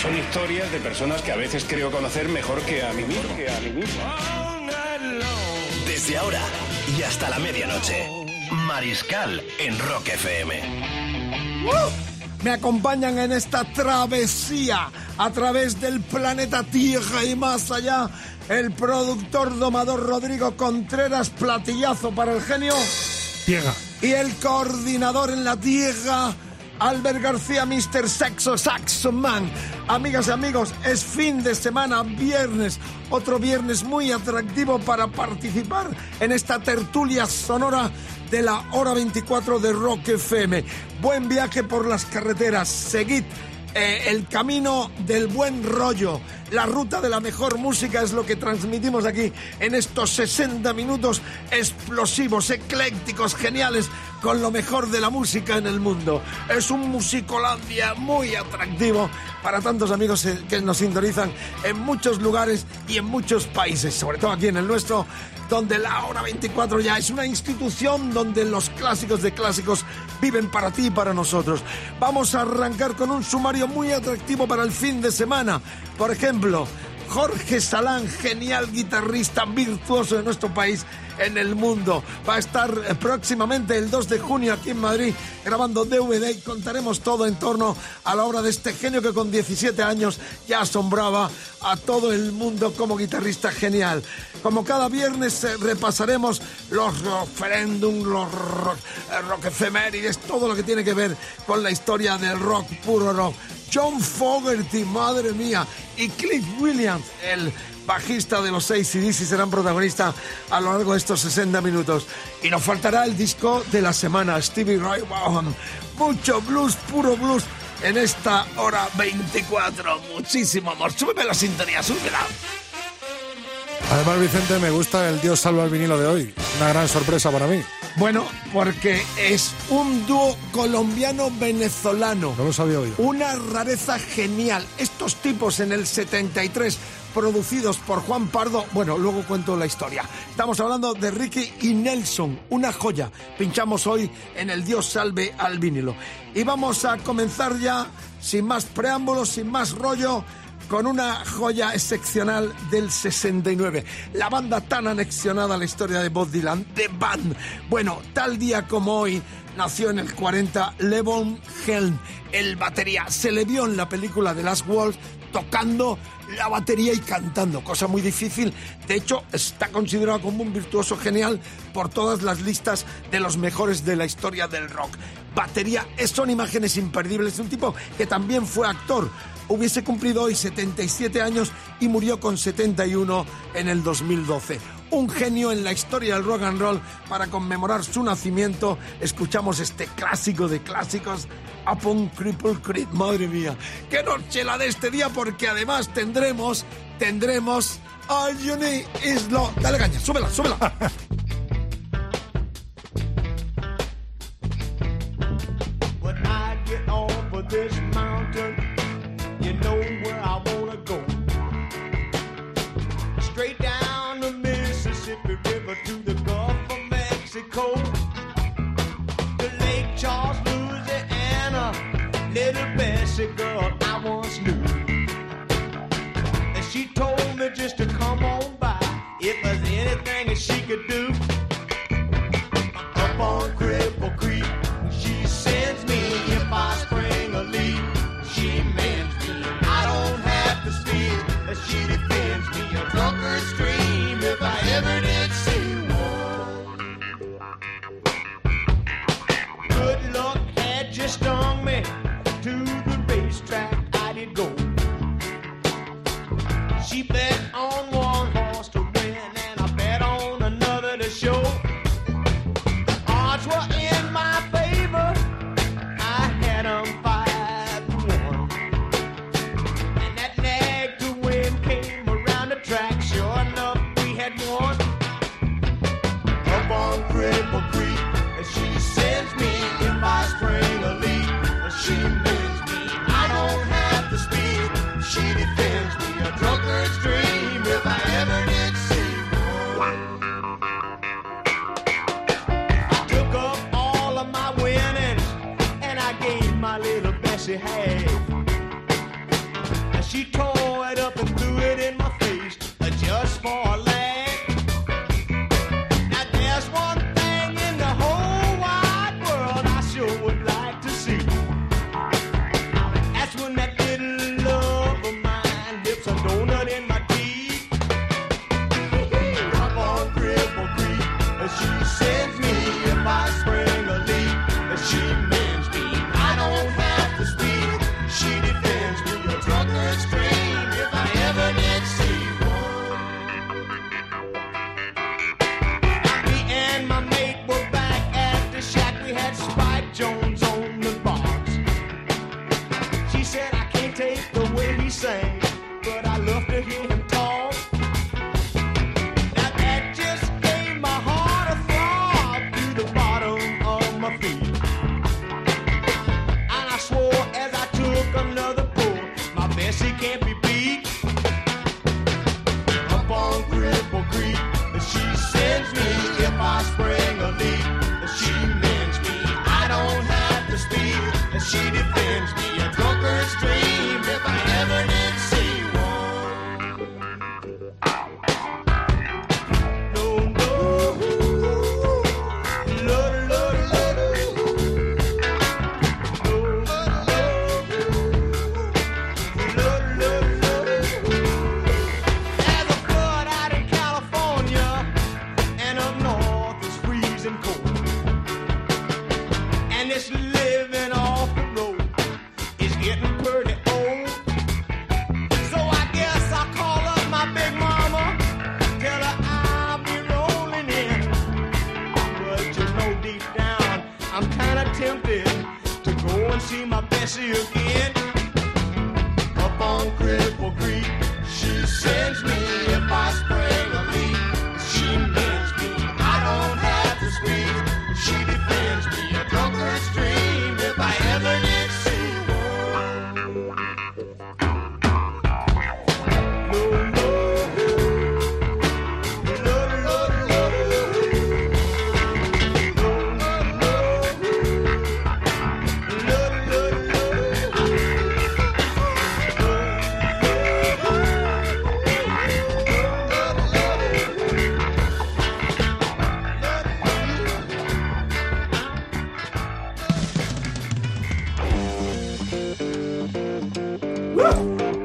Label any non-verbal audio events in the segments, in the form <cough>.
Son historias de personas que a veces creo conocer mejor que a mí mismo. Desde ahora y hasta la medianoche. Mariscal en Rock FM. Me acompañan en esta travesía a través del planeta Tierra y más allá. El productor domador Rodrigo Contreras, platillazo para el genio. Ciega. Y el coordinador en la tierra, Albert García, Mr. Sexo Saxo Man. Amigas y amigos, es fin de semana, viernes, otro viernes muy atractivo para participar en esta tertulia sonora de la hora 24 de Rock FM. Buen viaje por las carreteras, seguid eh, el camino del buen rollo, la ruta de la mejor música es lo que transmitimos aquí en estos 60 minutos explosivos, eclécticos, geniales, con lo mejor de la música en el mundo. Es un musicolandia muy atractivo para tantos amigos eh, que nos sintonizan en muchos lugares y en muchos países, sobre todo aquí en el nuestro, donde la hora 24 ya es una institución donde los clásicos de clásicos viven para ti y para nosotros. Vamos a arrancar con un sumario muy atractivo para el fin de semana. Por ejemplo, Jorge Salán, genial guitarrista virtuoso de nuestro país en el mundo. Va a estar eh, próximamente el 2 de junio aquí en Madrid grabando DVD y contaremos todo en torno a la obra de este genio que con 17 años ya asombraba a todo el mundo como guitarrista genial. Como cada viernes eh, repasaremos los referéndum, los rock, eh, rock efemérides, todo lo que tiene que ver con la historia del rock, puro rock. John Fogerty, madre mía, y Cliff Williams, el bajista de los y serán protagonistas a lo largo de estos 60 minutos. Y nos faltará el disco de la semana, Stevie Ray Vaughan. Mucho blues, puro blues, en esta hora 24. Muchísimo amor. Súbeme la sintonía, súbela. Además, Vicente, me gusta el Dios salva el vinilo de hoy. Una gran sorpresa para mí. Bueno, porque es un dúo colombiano-venezolano. No los había oído. Una rareza genial. Estos tipos en el 73, producidos por Juan Pardo. Bueno, luego cuento la historia. Estamos hablando de Ricky y Nelson, una joya. Pinchamos hoy en el Dios salve al vinilo. Y vamos a comenzar ya, sin más preámbulos, sin más rollo con una joya excepcional del 69. La banda tan anexionada a la historia de Bob Dylan, The Band. Bueno, tal día como hoy nació en el 40 Levon Helm, el batería. Se le vio en la película The Last Waltz tocando la batería y cantando, cosa muy difícil. De hecho, está considerado como un virtuoso genial por todas las listas de los mejores de la historia del rock. Batería, es- son imágenes imperdibles de un tipo que también fue actor. Hubiese cumplido hoy 77 años y murió con 71 en el 2012. Un genio en la historia del rock and roll. Para conmemorar su nacimiento, escuchamos este clásico de clásicos, Upon Cripple Creek. Madre mía, qué noche la de este día, porque además tendremos, tendremos All You Need. Dale caña, súbela, súbela. <laughs> This To the Gulf of Mexico. To Lake Charles, Louisiana, little Bessie girl I once knew. And she told me just to come on by if there's anything that she could do. Same.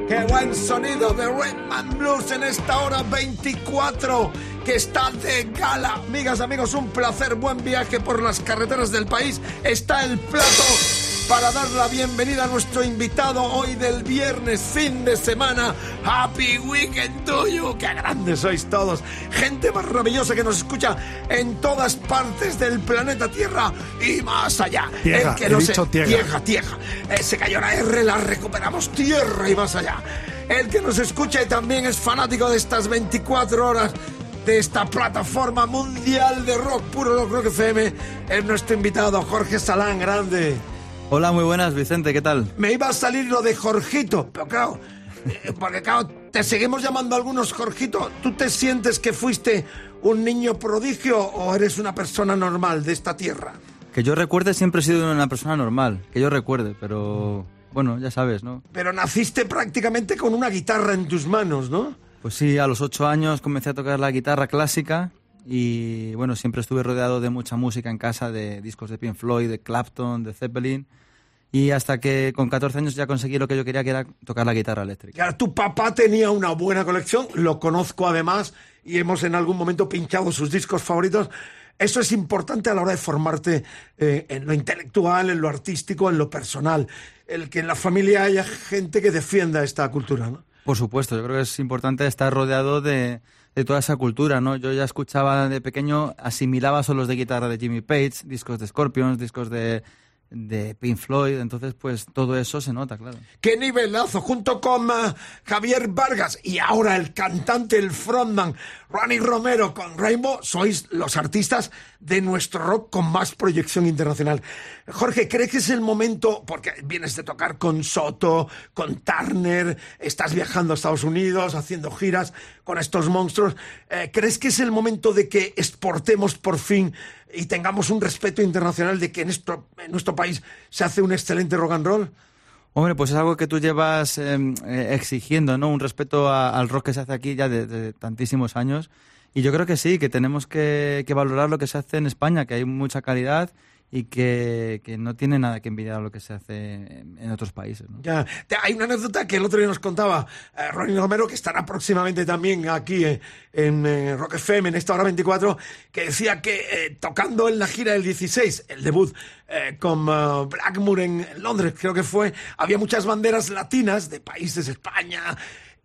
¡Qué buen sonido de Redman Blues en esta hora 24 que está de gala! Amigas, amigos, un placer, buen viaje por las carreteras del país. Está el plato para dar la bienvenida a nuestro invitado hoy del viernes, fin de semana. ¡Happy Weekend to you! ¡Qué grandes sois todos! Gente maravillosa que nos escucha en todas partes del planeta Tierra y más allá. Tierra, El que no se- tierra. tierra, tierra. Eh, se cayó la R, la recuperamos tierra y más allá. El que nos escucha y también es fanático de estas 24 horas de esta plataforma mundial de rock, puro rock, rock FM, es nuestro invitado Jorge Salán, grande. Hola, muy buenas, Vicente, ¿qué tal? Me iba a salir lo de Jorgito, pero claro, eh, porque claro, te seguimos llamando algunos Jorgito. ¿Tú te sientes que fuiste un niño prodigio o eres una persona normal de esta tierra? Que yo recuerde siempre he sido una persona normal, que yo recuerde, pero bueno, ya sabes, ¿no? Pero naciste prácticamente con una guitarra en tus manos, ¿no? Pues sí, a los ocho años comencé a tocar la guitarra clásica y bueno, siempre estuve rodeado de mucha música en casa, de discos de Pink Floyd, de Clapton, de Zeppelin y hasta que con 14 años ya conseguí lo que yo quería, que era tocar la guitarra eléctrica. Claro, tu papá tenía una buena colección, lo conozco además y hemos en algún momento pinchado sus discos favoritos. Eso es importante a la hora de formarte eh, en lo intelectual, en lo artístico, en lo personal. El que en la familia haya gente que defienda esta cultura, ¿no? Por supuesto, yo creo que es importante estar rodeado de, de toda esa cultura, ¿no? Yo ya escuchaba de pequeño, asimilaba solos de guitarra de Jimmy Page, discos de Scorpions, discos de, de Pink Floyd, entonces pues todo eso se nota, claro. ¡Qué nivelazo! Junto con eh, Javier Vargas y ahora el cantante, el frontman, Ronnie Romero con Rainbow, sois los artistas de nuestro rock con más proyección internacional. Jorge, ¿cree que es el momento, porque vienes de tocar con Soto, con Turner, estás viajando a Estados Unidos, haciendo giras con estos monstruos, eh, ¿crees que es el momento de que exportemos por fin y tengamos un respeto internacional de que en nuestro, país se hace un excelente rock and roll? Hombre, pues es algo que tú llevas eh, eh, exigiendo, ¿no? Un respeto al rock que se hace aquí ya de, de tantísimos años. Y yo creo que sí, que tenemos que valorar lo que se hace en España, que hay mucha calidad y que, que no tiene nada que envidiar a lo que se hace en, otros países, ¿no? Ya, hay una anécdota que el otro día nos contaba eh, Ronnie Romero, que estará próximamente también aquí eh, en eh, Rock FM, en esta hora 24, que decía que eh, tocando en la gira del 16, el debut con eh, Blackmoor en Londres, creo que fue, había muchas banderas latinas de países, España,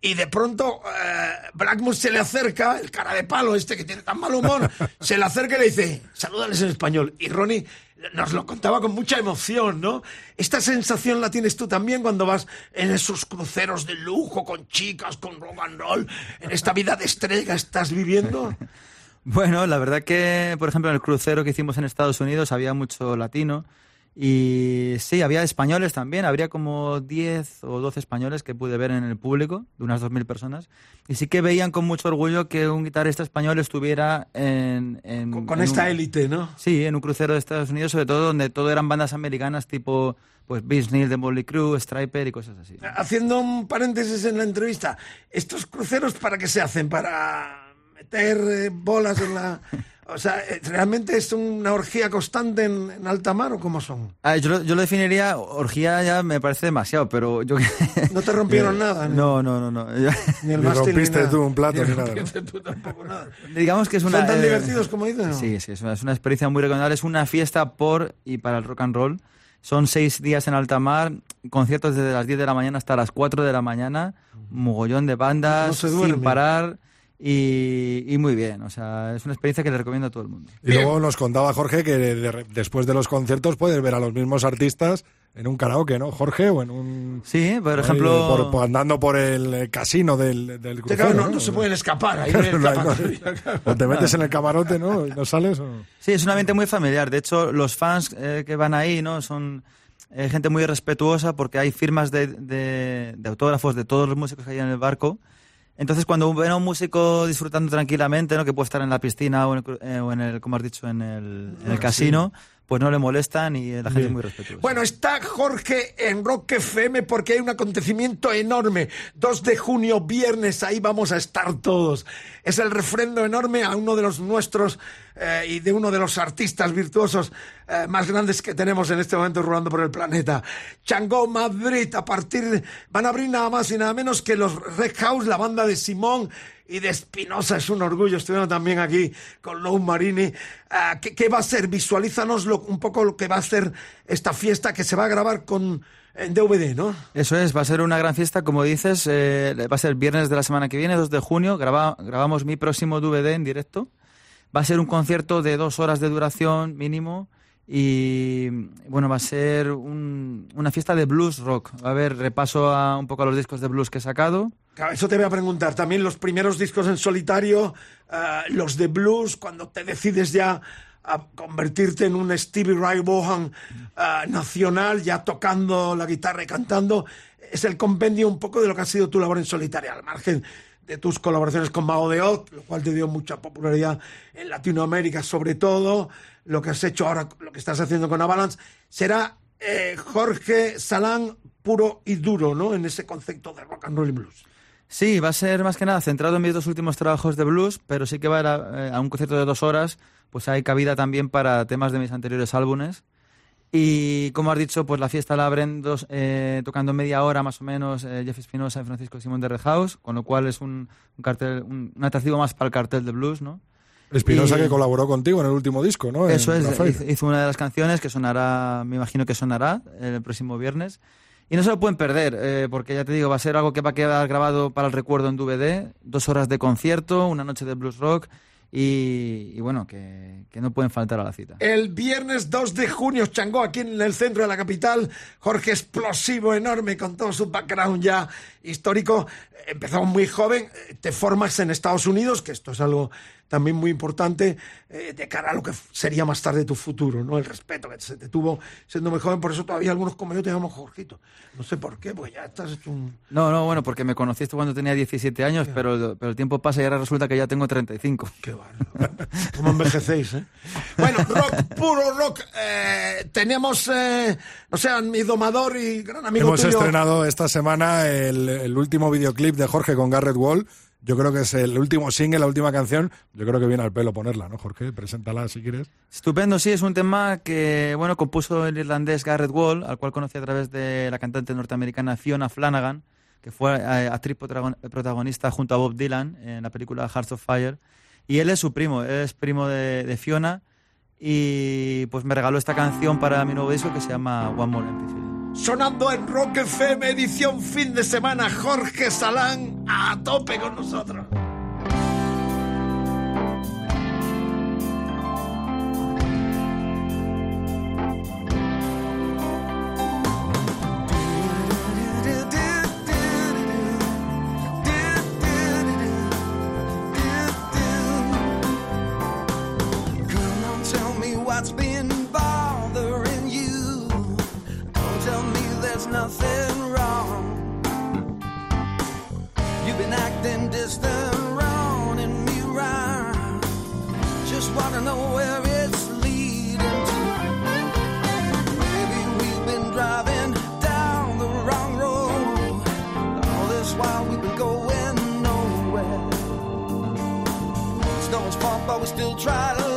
y de pronto eh, Blackmoor se le acerca, el cara de palo este que tiene tan mal humor, <laughs> se le acerca y le dice, salúdales en español. Y Ronnie nos lo contaba con mucha emoción, ¿no? Esta sensación la tienes tú también cuando vas en esos cruceros de lujo, con chicas, con rock and roll, en esta vida de estrella estás viviendo. <laughs> Bueno, la verdad que, por ejemplo, en el crucero que hicimos en Estados Unidos había mucho latino Y sí, había españoles también, habría como 10 o 12 españoles que pude ver en el público, de unas 2.000 personas. Y sí que veían con mucho orgullo que un guitarrista español estuviera en... en- Con, con en esta élite, ¿no? Sí, en un crucero de Estados Unidos, sobre todo donde todo eran bandas americanas tipo pues Neil de Motley Crue, Striper y cosas así. Haciendo un paréntesis en la entrevista, ¿estos cruceros para qué se hacen? ¿Para meter eh, bolas en la...? O sea, eh, ¿realmente es una orgía constante en, en alta mar o cómo son? Ah, yo, lo, yo lo definiría, orgía ya me parece demasiado, pero yo... <laughs> No te rompieron <laughs> nada, ¿no? No, no, no. no. Yo- Ni el <laughs> Ni mástil rompiste nada. tú un plato, Ni ni nada, tú tampoco nada. Digamos que es una... ¿Son tan eh, divertidos como dicen? no? Sí, sí, es una, es una experiencia muy recomendable. Es una fiesta por y para el rock and roll. Son seis días en alta mar, conciertos desde las 10 de la mañana hasta las 4 de la mañana, mogollón de bandas, No se sin parar y, y muy bien. O sea, es una experiencia que le recomiendo a todo el mundo. Y luego nos contaba Jorge que de- después de los conciertos puedes ver a los mismos artistas en un karaoke, ¿no, Jorge? O en un... Sí, por ahí, ejemplo... por- por andando por el casino del, del Sí, crucero, claro, no, ¿no? no se pueden escapar. Ahí <laughs> No. O te metes en el camarote, ¿no? Y no sales. o- Sí, es un ambiente muy familiar. De hecho, los fans eh, que van ahí, ¿no? Son eh, gente muy respetuosa porque hay firmas de, de- de autógrafos de todos los músicos que hay en el barco. Entonces, cuando ven a un músico disfrutando tranquilamente, ¿no? Que puede estar en la piscina o en el, eh, o en el como has dicho, en el, en el casino, pues no le molestan y la gente es muy respetuosa. Bueno, está Jorge en Rock FM porque hay un acontecimiento enorme. 2 de junio, viernes, ahí vamos a estar todos. Es el refrendo enorme a uno de los nuestros eh, y de uno de los artistas virtuosos eh, más grandes que tenemos en este momento rulando por el planeta. Chango Madrid, a partir de- van a abrir nada más y nada menos que los Red House, la banda de Simón y de Espinosa. Es un orgullo. Estuvieron también aquí con Lou Marini. Ah, ¿qué, va a ser? Visualízanos un poco lo que va a ser esta fiesta que se va a grabar con en DVD, ¿no? Eso es, va a ser una gran fiesta, como dices, eh, va a ser viernes de la semana que viene, 2 de junio, graba- grabamos mi próximo DVD en directo. Va a ser un concierto de dos horas de duración mínimo y bueno, va a ser un- una fiesta de blues rock. Va a haber repaso un poco a los discos de blues que he sacado. Eso te voy a preguntar. También los primeros discos en solitario, ah, los de blues, cuando te decides ya a convertirte en un Stevie Ray Vaughan ah, nacional, ya tocando la guitarra y cantando, es el compendio un poco de lo que ha sido tu labor en solitaria, al margen de tus colaboraciones con Mago de Oz, lo cual te dio mucha popularidad en Latinoamérica, sobre todo lo que has hecho ahora, lo que estás haciendo con Avalanche, será eh, Jorge Salán puro y duro, ¿no? En ese concepto de rock and roll y blues. Sí, va a ser más que nada centrado en mis dos últimos trabajos de blues, pero sí que va a, ir a, eh, a un concierto de dos horas, pues hay cabida también para temas de mis anteriores álbumes. Y como has dicho, pues la fiesta la abren dos, eh, tocando media hora más o menos eh, Jeff Espinosa y Francisco Simón de Red House, con lo cual es un, un cartel, un, un atractivo más para el cartel de blues, ¿no? Espinosa que colaboró contigo en el último disco, ¿no? En Eso es, hizo, hizo una de las canciones que sonará, me imagino que sonará el próximo viernes. Y no se lo pueden perder, eh, porque ya te digo, va a ser algo que va a quedar grabado para el recuerdo en DVD, dos horas de concierto, una noche de blues rock y, bueno, que, que no pueden faltar a la cita. El viernes 2 de junio, Changó, aquí en el centro de la capital. Jorge explosivo, enorme, con todo su background ya histórico. Empezó muy joven, te formas en Estados Unidos, que esto es algo también muy importante eh, de cara a lo que sería más tarde tu futuro, ¿no? El respeto que se te tuvo siendo muy joven, por eso todavía algunos como yo te llamamos Jorgito. No sé por qué, pues ya estás hecho un... No, no, bueno, porque me conociste cuando tenía 17 años, pero, pero el tiempo pasa y ahora resulta que ya tengo 35. Qué bárbaro. ¿Cómo envejecéis, eh? Bueno, rock, puro rock. Eh, tenemos, eh, mi domador y gran amigo Hemos tuyo. estrenado esta semana el, el último videoclip de Jorge con Garrett Wall. Yo creo que es el último single, la última canción. Yo creo que viene al pelo ponerla, ¿no, Jorge? Preséntala si quieres. Estupendo, sí, es un tema que, bueno, compuso el irlandés Garrett Wall, al cual conocí a través de la cantante norteamericana Fiona Flanagan, que fue eh, actriz protagon- protagonista junto a Bob Dylan en la película Hearts of Fire. Y él es su primo, es primo de, de Fiona y pues me regaló esta canción para mi nuevo disco que se llama One More Empty. Sonando en Rock FM, edición fin de semana, Jorge Salán a tope con nosotros. Wanna know where it's leading to. Maybe we've been driving down the wrong road. All this while we've been going nowhere. It's no one's fault, but we still try to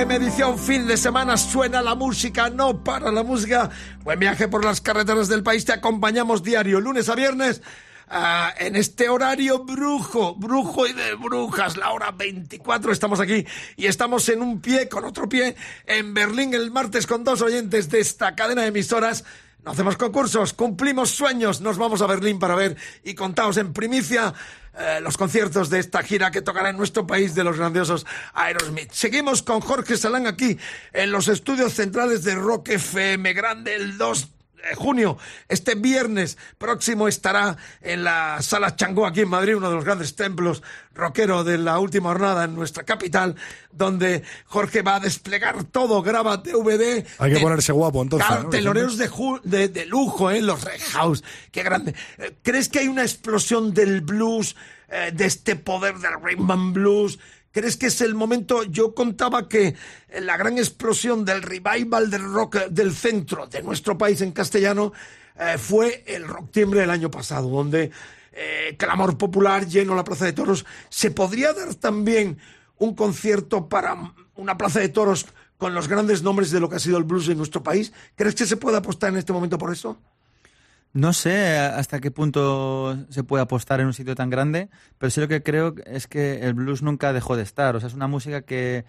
FM, edición fin de semana, suena la música, no para la música. Buen viaje por las carreteras del país, te acompañamos diario, lunes a viernes. ah, en este horario brujo, brujo y de brujas, la hora 24, estamos aquí y estamos en un pie con otro pie en Berlín el martes con dos oyentes de esta cadena de emisoras. No hacemos concursos, cumplimos sueños, nos vamos a Berlín para ver y contaos en primicia eh, los conciertos de esta gira que tocará en nuestro país de los grandiosos Aerosmith. Seguimos con Jorge Salán aquí en los estudios centrales de Rock FM Grande el 2 de junio. Este viernes próximo estará en la Sala Changó aquí en Madrid, uno de los grandes templos rockero de la última jornada en nuestra capital, donde Jorge va a desplegar todo, graba DVD. Hay que te- ponerse guapo entonces. ¿no? teloneros de, de, de lujo, ¿eh? Los Red House. Qué grande. Eh, ¿Crees que hay una explosión del blues, eh, de este poder del rhythm and blues? ¿Crees que es el momento? Yo contaba que eh, la gran explosión del revival del rock eh, del centro de nuestro país en castellano eh, fue el Rock Timbre del año pasado, donde clamor popular, lleno la Plaza de Toros. ¿Se podría dar también un concierto para una Plaza de Toros con los grandes nombres de lo que ha sido el blues en nuestro país? ¿Crees que se puede apostar en este momento por eso? No sé hasta qué punto se puede apostar en un sitio tan grande, pero sí lo que creo es que el blues nunca dejó de estar. O sea, es una música que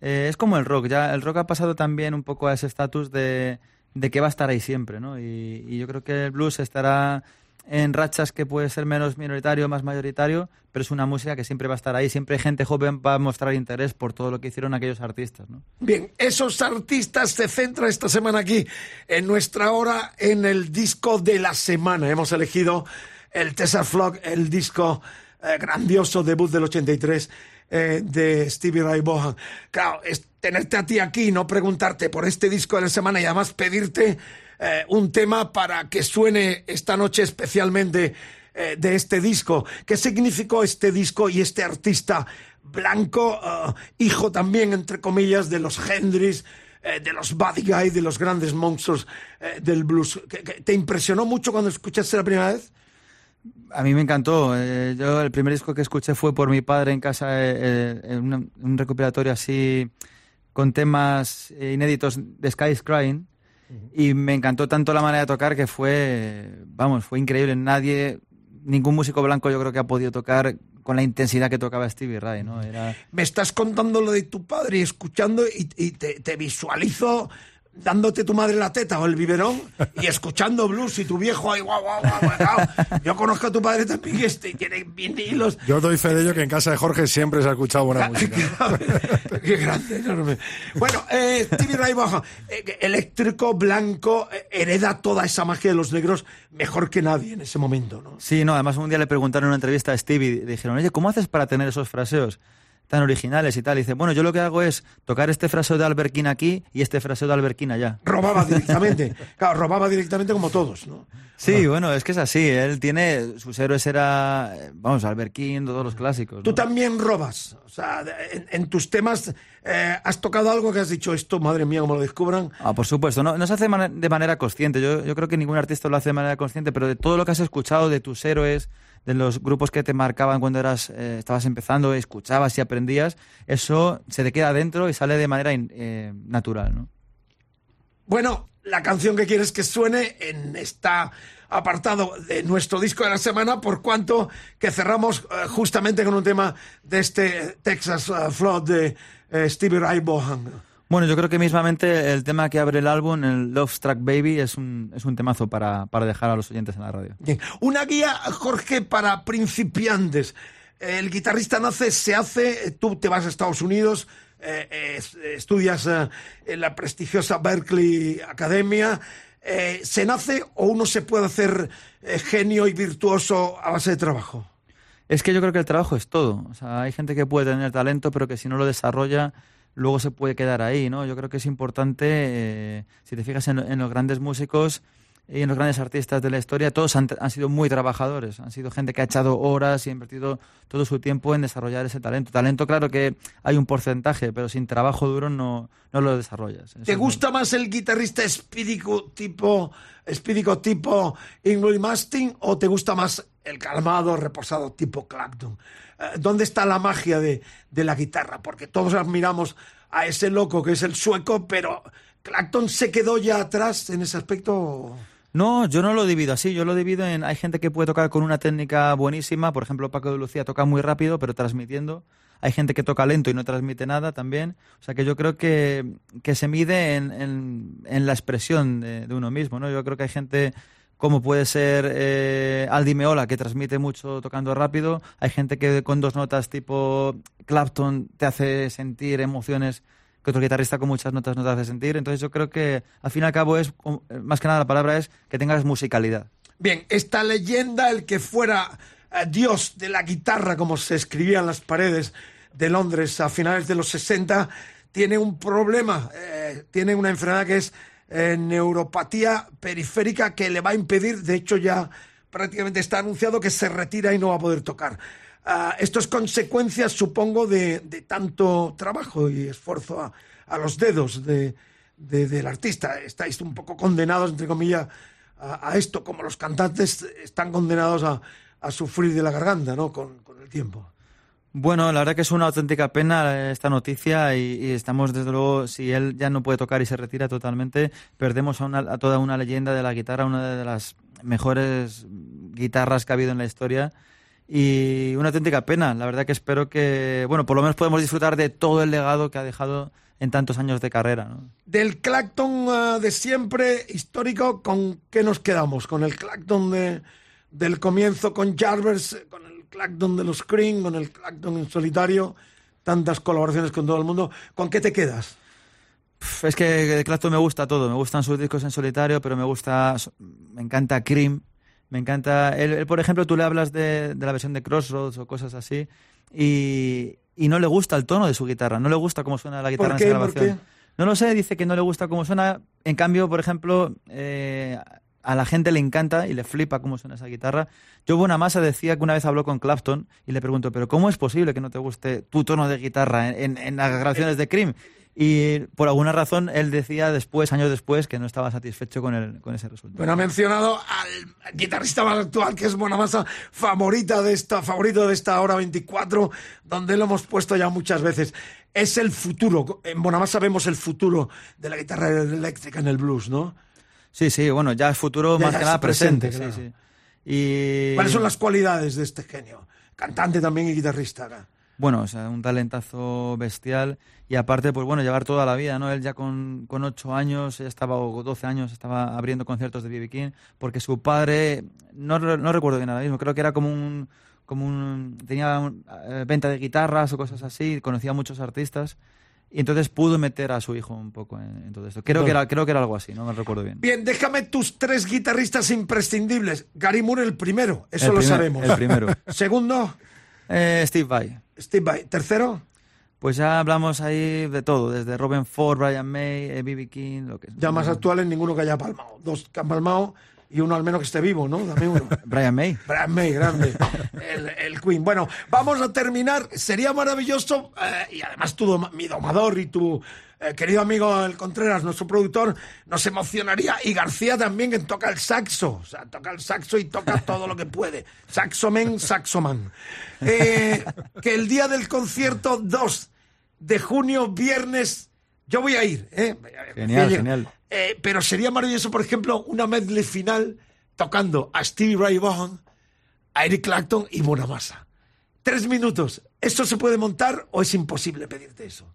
eh, es como el rock. Ya el rock ha pasado también un poco a ese estatus de, de que va a estar ahí siempre, ¿no? Y, y yo creo que el blues estará en rachas que puede ser menos minoritario, más mayoritario, pero es una música que siempre va a estar ahí. Siempre gente joven va a mostrar interés por todo lo que hicieron aquellos artistas. ¿no? Bien, esos artistas se centran esta semana aquí en nuestra hora en el disco de la semana. Hemos elegido el Flock, el disco eh, grandioso debut del 83 eh, de Stevie Ray Vaughan. Claro, es tenerte a ti aquí, no preguntarte por este disco de la semana y además pedirte eh, un tema para que suene esta noche especialmente eh, de este disco. ¿Qué significó este disco y este artista blanco, eh, hijo también, entre comillas, de los Hendrix? de los Buddy Guy, de los grandes monstruos del blues. ¿Qué- qué- ¿Te impresionó mucho cuando escuchaste la primera vez? A mí me encantó. Yo el primer disco que escuché fue por mi padre en casa, en un recopilatorio así con temas inéditos de Sky Crying. Y me encantó tanto la manera de tocar que fue, vamos, fue increíble. Nadie, ningún músico blanco yo creo que ha podido tocar con la intensidad que tocaba Stevie Ray, ¿no? Era... Me estás contando lo de tu padre y escuchando y, y te, te visualizo dándote tu madre la teta o el biberón y escuchando blues y tu viejo ahí guau, guau, guau. Yo conozco a tu padre también y este, tiene vinilos. Yo doy fe de ello que en casa de Jorge siempre se ha escuchado buena <laughs> música. Qué grande, enorme. Bueno, eh, Stevie Ray Vaughan, eh, eléctrico, blanco, eh, hereda toda esa magia de los negros mejor que nadie en ese momento, ¿no? Sí, no, además un día le preguntaron en una entrevista a Stevie, y dijeron, oye, ¿cómo haces para tener esos fraseos tan originales y tal? Y dice, bueno, yo lo que hago es tocar este fraseo de Alberquín aquí y este fraseo de Alberquín allá. Robaba <laughs> directamente. Claro, robaba directamente como todos, ¿no? Sí, bueno, es que es así, él tiene, sus héroes era, eh, vamos, Alberquín, todos los clásicos. Tú ¿no? también robas. O sea, en, en tus temas eh, has tocado algo que has dicho esto, madre mía, como lo descubran. Ah, por supuesto, no, no se hace mane- de manera consciente. Yo, yo creo que ningún artista lo hace de manera consciente, pero de todo lo que has escuchado, de tus héroes, de los grupos que te marcaban cuando eras, eh, estabas empezando, escuchabas y aprendías, eso se te queda dentro y sale de manera eh, natural, ¿no? Bueno, la canción que quieres que suene en esta apartado de nuestro disco de la semana, por cuanto que cerramos eh, justamente con un tema de este Texas Flood de Stevie Ray Vaughan. Bueno, yo creo que mismamente el tema que abre el álbum, el Love Struck Baby, es un, es un temazo para, para dejar a los oyentes en la radio. Bien. Una guía, Jorge, para principiantes. El guitarrista nace, se hace, tú te vas a Estados Unidos, eh, eh, es- estudias eh, en la prestigiosa Berkeley Academia. Eh, ¿Se nace o uno se puede hacer genio y virtuoso a base de trabajo? Es que yo creo que el trabajo es todo. O sea, hay gente que puede tener talento, pero que si no lo desarrolla, luego se puede quedar ahí, ¿no? Yo creo que es importante, eh, si te fijas en, en los grandes músicos y en los grandes artistas de la historia, todos han, han sido muy trabajadores. Han sido gente que ha echado horas y ha invertido todo su tiempo en desarrollar ese talento. Talento, claro que hay un porcentaje, pero sin trabajo duro no, no lo desarrollas. Eso ¿Te gusta más el guitarrista espídico tipo, espídico tipo Ingrid Mastin o te gusta más el calmado, reposado tipo Clapton? Eh, ¿Dónde está la magia de, de la guitarra? Porque todos admiramos a ese loco que es el sueco, pero Clapton se quedó ya atrás en ese aspecto. No, yo no lo divido así. Yo lo divido en. Hay gente que puede tocar con una técnica buenísima. Por ejemplo, Paco de Lucía toca muy rápido, pero transmitiendo. Hay gente que toca lento y no transmite nada también. O sea que yo creo que, que se mide en, en- en la expresión de, de uno mismo. ¿no? Yo creo que hay gente como puede ser eh, Aldi Meola, que transmite mucho tocando rápido. Hay gente que con dos notas tipo Clapton te hace sentir emociones que otro guitarrista con muchas notas no te hace sentir. Entonces yo creo que al fin y al cabo es, más que nada la palabra es que tengas musicalidad. Bien, esta leyenda, el que fuera eh, dios de la guitarra, como se escribía en las paredes de Londres a finales de los 60, tiene un problema, eh, tiene una enfermedad que es eh, neuropatía periférica que le va a impedir, de hecho ya prácticamente está anunciado que se retira y no va a poder tocar. Ah, esto es consecuencia, supongo, de, tanto trabajo y esfuerzo a, los dedos de- de- del artista. Estáis un poco condenados, entre comillas, a, esto, como los cantantes están condenados a, sufrir de la garganta, ¿no? Con, el tiempo. Bueno, la verdad que es una auténtica pena esta noticia y, estamos, desde luego, si él ya no puede tocar y se retira totalmente, perdemos a toda una leyenda de la guitarra, una de las mejores guitarras que ha habido en la historia y una auténtica pena. La verdad que espero que, bueno, por lo menos podemos disfrutar de todo el legado que ha dejado en tantos años de carrera. ¿no? Del Clacton uh, de siempre, histórico, ¿con qué nos quedamos? ¿Con el Clacton de, del comienzo con Jarvis, con el Clacton de los Cream, con el Clacton en solitario, tantas colaboraciones con todo el mundo? ¿Con qué te quedas? Es que de Clapton me gusta todo. Me gustan sus discos en solitario, pero me gusta, me encanta Cream. Me encanta. Él, él, por ejemplo, tú le hablas de, de la versión de Crossroads o cosas así y, y no le gusta el tono de su guitarra. No le gusta cómo suena la guitarra ¿Por qué? en esa ¿Por grabación. qué? No lo sé, dice que no le gusta cómo suena. En cambio, por ejemplo, eh, a la gente le encanta y le flipa cómo suena esa guitarra. Joe Bonamassa decía que una vez habló con Clapton y le preguntó, pero ¿cómo es posible que no te guste tu tono de guitarra en, en- en las grabaciones de Cream? Y por alguna razón él decía después, años después, que no estaba satisfecho con, el, con ese resultado. Bueno, ha mencionado al guitarrista más actual, que es Bonamassa, favorita de esta, favorito de esta hora 24, donde lo hemos puesto ya muchas veces. Es el futuro. En Bonamassa vemos el futuro de la guitarra eléctrica en el blues, ¿no? Sí, sí, bueno, ya es futuro Ya, más ya que nada presente. presente, sí, claro. sí. Y, ¿Cuáles son las cualidades de este genio? Cantante también y guitarrista. ¿no? Bueno, o sea, un talentazo bestial y aparte, pues bueno, llevar toda la vida, ¿no? Él ya con, con 8 años, ya estaba, o 12 años, estaba abriendo conciertos de B.B. King, porque su padre, no, no recuerdo bien ahora mismo, creo que era como un, como un, tenía un, eh, venta de guitarras o cosas así, conocía a muchos artistas y entonces pudo meter a su hijo un poco en, en todo esto. Creo que, era, creo que era algo así, no me recuerdo bien. Bien, déjame tus tres guitarristas imprescindibles. Gary Moore el primero, eso El lo primer- sabemos. el primero. <laughs> Segundo, Eh, Steve Vai. Steve Vai. Tercero, Pues ya hablamos ahí de todo, desde Robin Ford, Brian May, eh, B.B. King, lo que ya más actuales, ninguno que haya palmado. Dos que han palmado y uno al menos que esté vivo, ¿no? Dame uno. <laughs> Brian May. Brian May, grande. El, el Queen. Bueno, vamos a terminar. Sería maravilloso, eh, y además tu doma- mi domador y tu eh, querido amigo el Contreras, nuestro productor, nos emocionaría. Y García también, que toca el saxo. O sea, toca el saxo y toca todo lo que puede. Saxomen, saxoman. Eh, que el día del concierto 2 de junio, viernes, yo voy a ir. ¿eh? Genial, genial. eh, pero sería maravilloso, por ejemplo, una medley final tocando a Stevie Ray Vaughan, a Eric Clapton y Bonamassa. Tres minutos. ¿Esto se puede montar o es imposible pedirte eso?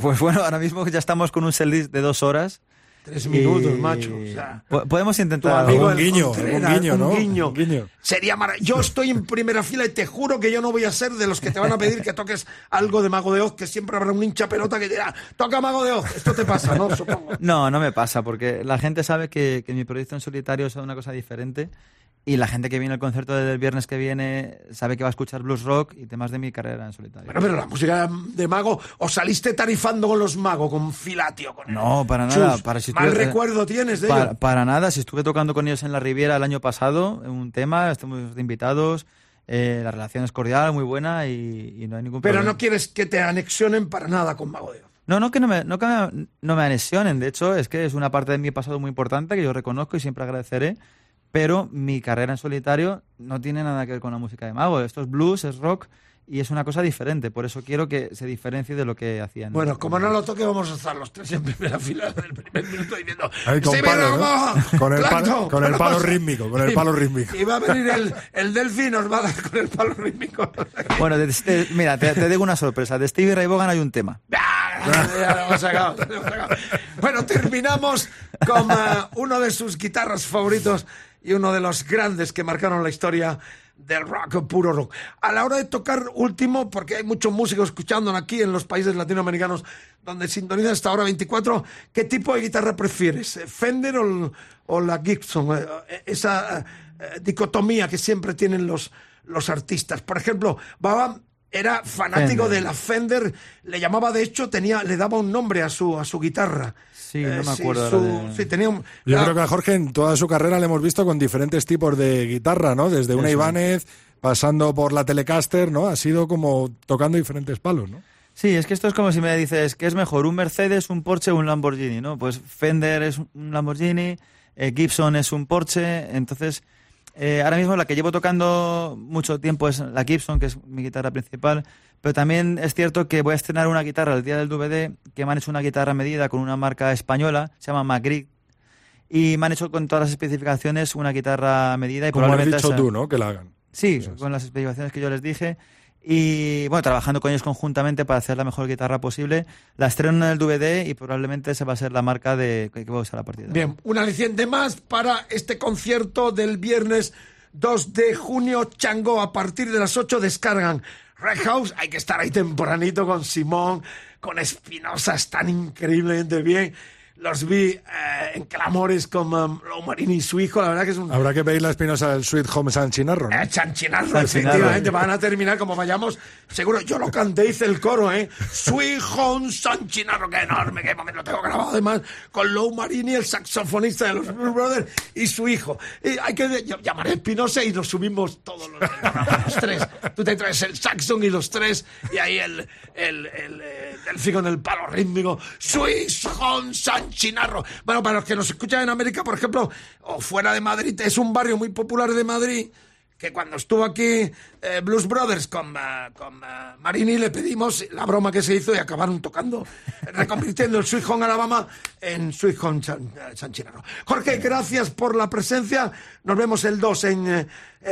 Pues bueno, ahora mismo ya estamos con un setlist de dos horas. Tres minutos, Y- macho. O sea, Po- Podemos intentar. amigo el guiño, algún guiño, un ¿no? guiño. Un guiño. Sería maravilloso. Yo estoy en primera fila y te juro que yo no voy a ser de los que te van a pedir que toques algo de Mago de Oz, que siempre habrá un hincha pelota que dirá, toca Mago de Oz. Esto te pasa, ¿no? <laughs> Supongo. No, no me pasa, porque la gente sabe que, que mi proyecto en solitario es una cosa diferente. Y la gente que viene al concierto del viernes que viene sabe que va a escuchar blues rock y temas de mi carrera en solitario. Bueno, pero la música de Mago, ¿o saliste tarifando con los Mago, con Filatio? Con No, para nada. Chus? Para si Mal estuve- recuerdo tienes de para, ello. para nada, si estuve tocando con ellos en la Riviera el año pasado, un tema, estuvimos de invitados, eh, la relación es cordial, muy buena y, y no hay ningún Pero problema. no quieres que te anexionen para nada con Mago de Oz. No, no que no me, no que no me anexionen. De hecho, es que es una parte de mi pasado muy importante que yo reconozco y siempre agradeceré. Pero mi carrera en solitario no tiene nada que ver con la música de Mago. Esto es blues, es rock y es una cosa diferente. Por eso quiero que se diferencie de lo que hacían. Bueno, como no lo toque, vamos a estar los tres en primera fila del primer minuto diciendo. Ahí con "Sí, palo, Con el palo- con el palo vamos". rítmico, con el Y- palo rítmico. Y va a venir el, el Delphi nos va a dar con el palo rítmico. Bueno, de- de- mira, te, te digo una sorpresa. De Stevie Ray Vaughan hay un tema. Ya lo hemos sacado, ya lo hemos sacado. Bueno, terminamos con eh, uno de sus guitarras favoritos y uno de los grandes que marcaron la historia del rock, puro rock. A la hora de tocar último, porque hay muchos músicos escuchando aquí en los países latinoamericanos donde sintonizan esta hora 24, ¿qué tipo de guitarra prefieres? ¿Eh, ¿Fender o, o la Gibson? Eh, eh, Esa eh, dicotomía que siempre tienen los, los artistas. Por ejemplo, Baba era fanático Fender. de la Fender, le llamaba, de hecho, tenía, le daba un nombre a su, a su guitarra. Sí, no me sí, acuerdo su- de- sí, tenía un- Yo la- creo que a Jorge en toda su carrera le hemos visto con diferentes tipos de guitarra, ¿no? Desde una Eso. Ibáñez, pasando por la Telecaster, ¿no? Ha sido como tocando diferentes palos, ¿no? Sí, es que esto es como si me dices, ¿qué es mejor, un Mercedes, un Porsche o un Lamborghini? ¿no? Pues Fender es un Lamborghini, eh, Gibson es un Porsche, entonces Eh, ahora mismo la que llevo tocando mucho tiempo es la Gibson, que es mi guitarra principal, pero también es cierto que voy a estrenar una guitarra el día del DVD, que me han hecho una guitarra medida con una marca española, se llama Magritte, y me han hecho con todas las especificaciones una guitarra medida y Como has probablemente dicho esa- tú, ¿no? Que la hagan. Sí, con las especificaciones que yo les dije. Y bueno, trabajando con ellos conjuntamente para hacer la mejor guitarra posible. La estreno en el DVD y probablemente esa va a ser la marca de que voy a usar a partir de. Bien, un aliciente más para este concierto del viernes 2 de junio. Chango, a partir de las 8 descargan Red House. Hay que estar ahí tempranito con Simón, con Espinosa, están increíblemente bien. Los vi eh, en clamores con um, Lo Marini y su hijo. La verdad que es un. Habrá que pedir la espinosa del Sweet Home San Chinarro, ¿no? Eh, Chanchinarro, Chanchinarro. efectivamente, van a terminar como vayamos. Seguro, yo lo canté, hice el coro, ¿eh? Sweet Home Sanchinarro, que enorme, que momento lo tengo grabado además, con Lou Marini, el saxofonista de los Blues Brothers, y su hijo. Y hay que yo llamaré a Espinosa y nos subimos todos los, los tres. Tú te traes el saxon y los tres, y ahí el, el, el, eh, delfín con el palo rítmico. Sweet Home Bueno, para los que nos escuchan en América, por ejemplo, o fuera de Madrid, es un barrio muy popular de Madrid que cuando estuvo aquí eh, Blues Brothers con, eh, con eh, Marini le pedimos la broma que se hizo y acabaron tocando, <laughs> reconvirtiendo el Sweet Home Alabama en Sweet Home San. Jorge, gracias por la presencia. Nos vemos el 2 en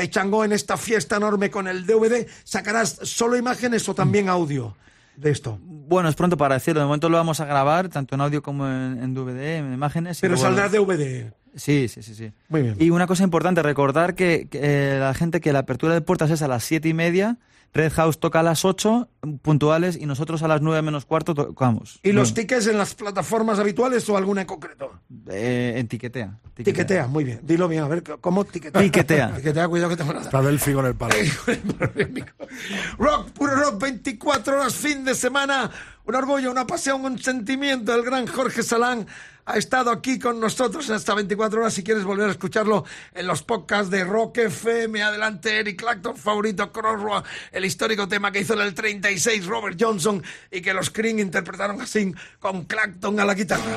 Changó en esta fiesta enorme con el DVD. ¿Sacarás solo imágenes o también audio de esto? Bueno, es pronto para decirlo. De momento lo vamos a grabar, tanto en audio como en, en DVD, en imágenes. Pero saldrá DVD. Sí, sí, sí, sí. Muy bien. Y una cosa importante, recordar que, que, eh, la gente que la apertura de puertas es a las siete y media, Red House toca a las 8 puntuales y nosotros a las 9 menos cuarto tocamos. ¿Y los Bueno, tickets en las plataformas habituales o alguna en concreto? eh, en tiquetea. Tiquetea, muy bien. Dilo bien, a ver, ¿cómo tiquetea? Tiquetea. <laughs> Tiquetea, cuidado que te van a dar. Está Delphi con el palo. <laughs> Rock, puro rock, 24 horas, fin de semana. Un orgullo, una pasión, un sentimiento. El gran Jorge Salán ha estado aquí con nosotros en estas 24 horas. Si quieres volver a escucharlo en los podcasts de Rock FM, adelante Eric Clapton, favorito Crossroad, el histórico tema que hizo en el 36 Robert Johnson y que los Cream interpretaron así con Clapton a la guitarra.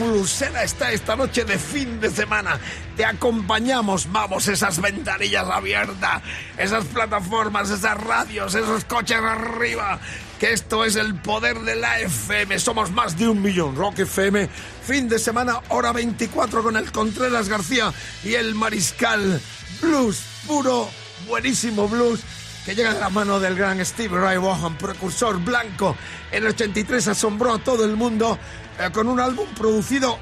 Blusera está esta noche de fin de semana. Te acompañamos, vamos, esas ventanillas abiertas, esas plataformas, esas radios, esos coches arriba. Que esto es el poder de la FM. Somos más de un millón. Rock FM, fin de semana, hora 24 con el Contreras García y el Mariscal. Blues, puro, buenísimo blues que llega de la mano del gran Steve Ray Vaughan, precursor blanco. En el 83 asombró a todo el mundo con un álbum producido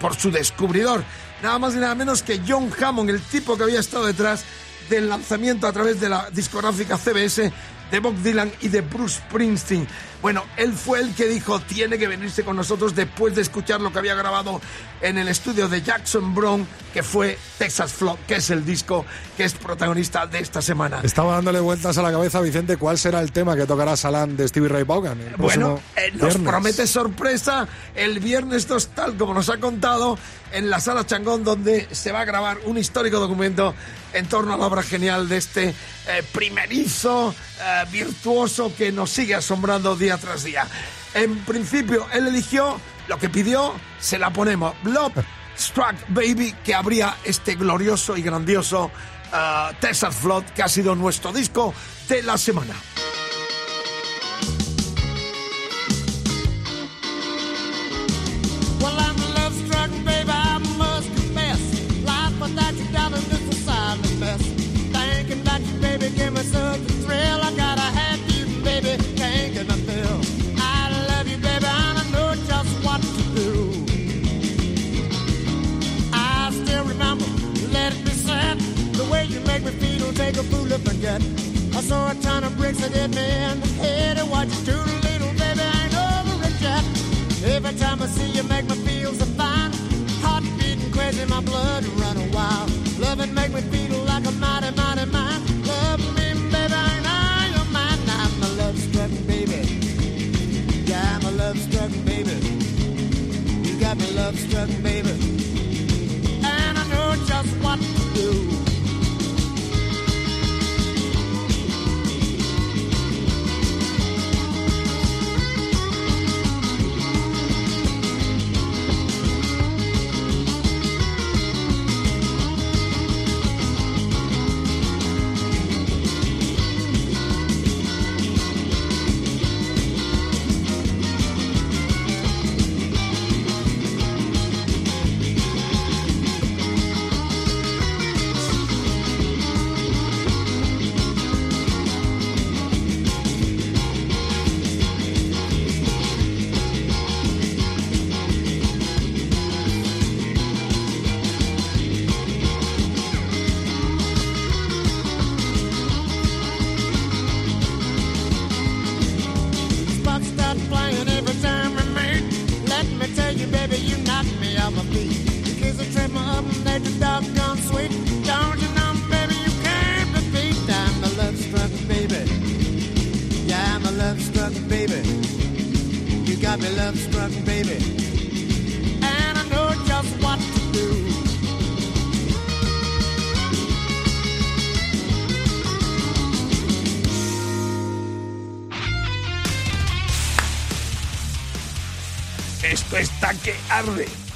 por su descubridor, nada más y nada menos que John Hammond, el tipo que había estado detrás del lanzamiento a través de la discográfica CBS de Bob Dylan y de Bruce Springsteen. Bueno, él fue el que dijo tiene que venirse con nosotros después de escuchar lo que había grabado en el estudio de Jackson Brown, que fue Texas Flock, que es el disco que es protagonista de esta semana. Estaba dándole vueltas a la cabeza, Vicente, ¿cuál será el tema que tocará Salán de Stevie Ray Vaughan? Bueno, eh, nos viernes? promete sorpresa el viernes 2, tal como nos ha contado, en la sala Changón, donde se va a grabar un histórico documento en torno a la obra genial de este eh, primerizo, eh, virtuoso que nos sigue asombrando día tras día. En principio, él eligió lo que pidió, se la ponemos. Blob Struck Baby, que abría este glorioso y grandioso Texas Flood, que ha sido nuestro disco de la semana. best.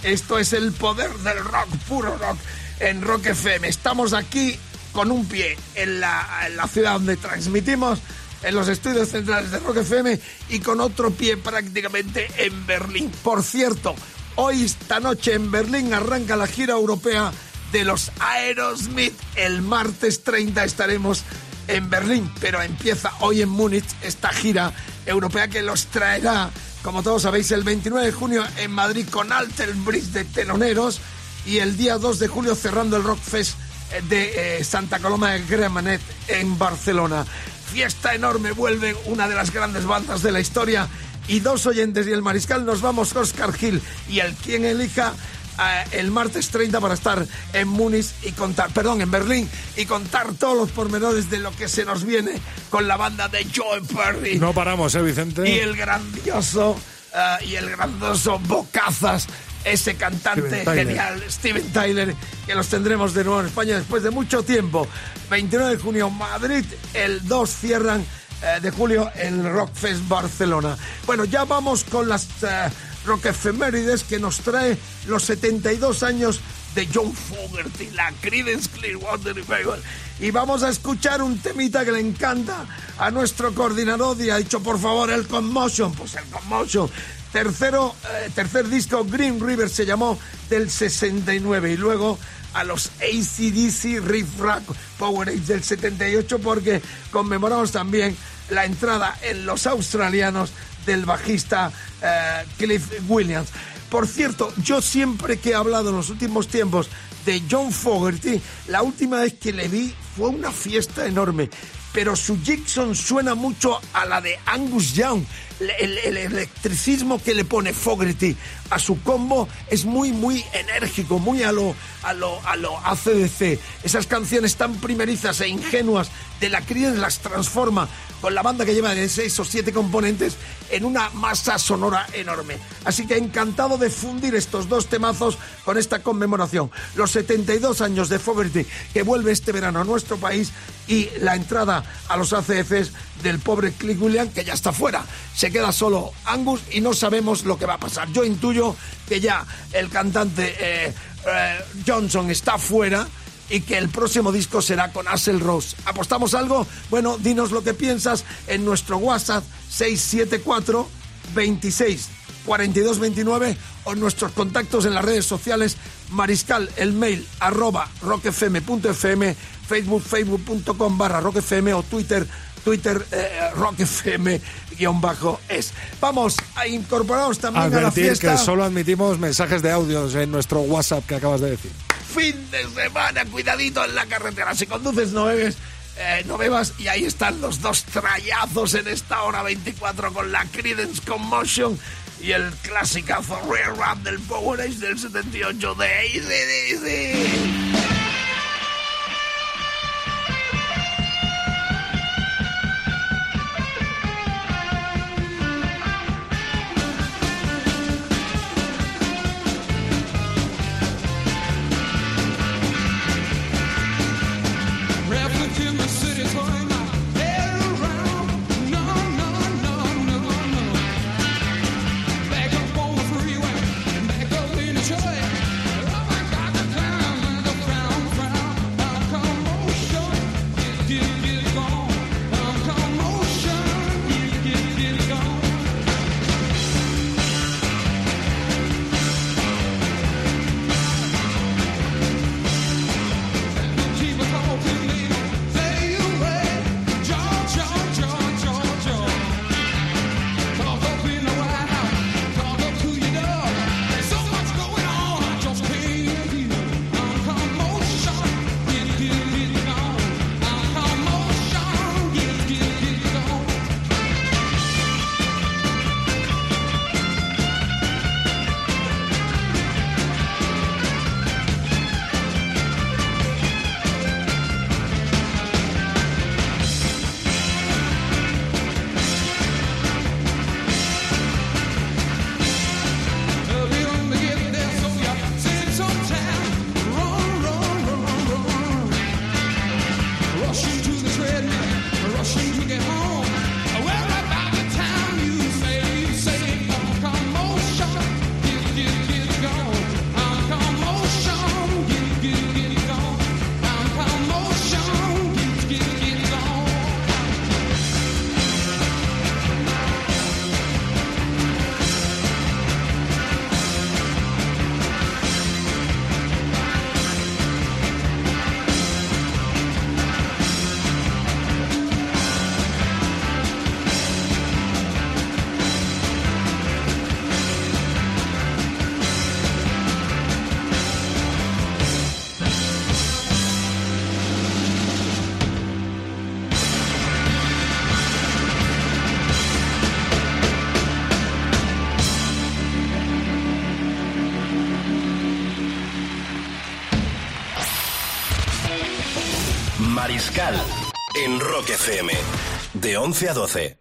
Esto es el poder del rock, puro rock, en Rock FM. Estamos aquí con un pie en la, en la ciudad donde transmitimos, en los estudios centrales de Rock FM, y con otro pie prácticamente en Berlín. Por cierto, hoy, esta noche en Berlín, arranca la gira europea de los Aerosmith. El martes 30 estaremos en Berlín, pero empieza hoy en Múnich esta gira europea que los traerá, como todos sabéis, el 29 de junio en Madrid con Alter Bridge de teloneros y el día 2 de julio cerrando el Rock Fest eh, de eh, Santa Coloma de Gramenet en Barcelona. Fiesta enorme, vuelve una de las grandes bandas de la historia y dos oyentes y el mariscal nos vamos Oscar Gil y el quien elija eh, el martes 30 para estar en Múnich y contar, perdón, en Berlín y contar todos los pormenores de lo que se nos viene con la banda de Joe Perry No paramos, ¿eh, Vicente? y el grandioso eh, y el grandioso Bocazas ese cantante Steven genial, Steven Tyler, que los tendremos de nuevo en España después de mucho tiempo. 29 de junio, Madrid, el 2 cierran eh, de julio el Rockfest Barcelona. Bueno, ya vamos con las eh, rock efemérides que nos trae los 72 años de John Fogerty, la Creedence Clearwater Revival. Y vamos a escuchar un temita que le encanta a nuestro coordinador y ha dicho, por favor, el Commotion. Pues el Commotion. Tercero, eh, tercer disco, Green River, se llamó del 69. Y luego a los ACDC Riff Rack Power Age del 78 porque conmemoramos también la entrada en los australianos del bajista eh, Cliff Williams. Por cierto, yo siempre que he hablado en los últimos tiempos de John Fogerty, la última vez que le vi fue una fiesta enorme. Pero su Jackson suena mucho a la de Angus Young. El, el electricismo que le pone Fogerty a su combo es muy, muy enérgico, muy a lo, a lo, a lo ACDC. Esas canciones tan primerizas e ingenuas de la Creedence las transforma con la banda que lleva de seis o siete componentes en una masa sonora enorme. Así que encantado de fundir estos dos temazos con esta conmemoración. Los 72 años de Fogerty que vuelve este verano a nuestro país y la entrada a los ACFs del pobre Cliff Williams que ya está fuera. Se queda solo Angus y no sabemos lo que va a pasar. Yo intuyo que ya el cantante eh, eh, Johnson está fuera y que el próximo disco será con Axel Rose. ¿Apostamos algo? Bueno, dinos lo que piensas en nuestro WhatsApp 674 26 42 29 o nuestros contactos en las redes sociales Mariscal, el mail arroba rockfm.fm, Facebook, facebook.com barra rockfm o Twitter, Twitter eh, rockfm guion bajo es. Vamos a incorporarnos también a la Advertir fiesta. que solo admitimos mensajes de audios en nuestro WhatsApp que acabas de decir. fin de semana, cuidadito en la carretera. Si conduces, no bebes, eh, no bebas. Y ahí están los dos trayazos en esta hora 24 con la Credence Commotion y el clasicazo Rear Rap del Power Age del 78 de ACDC. Rock FM. De 11 a 12.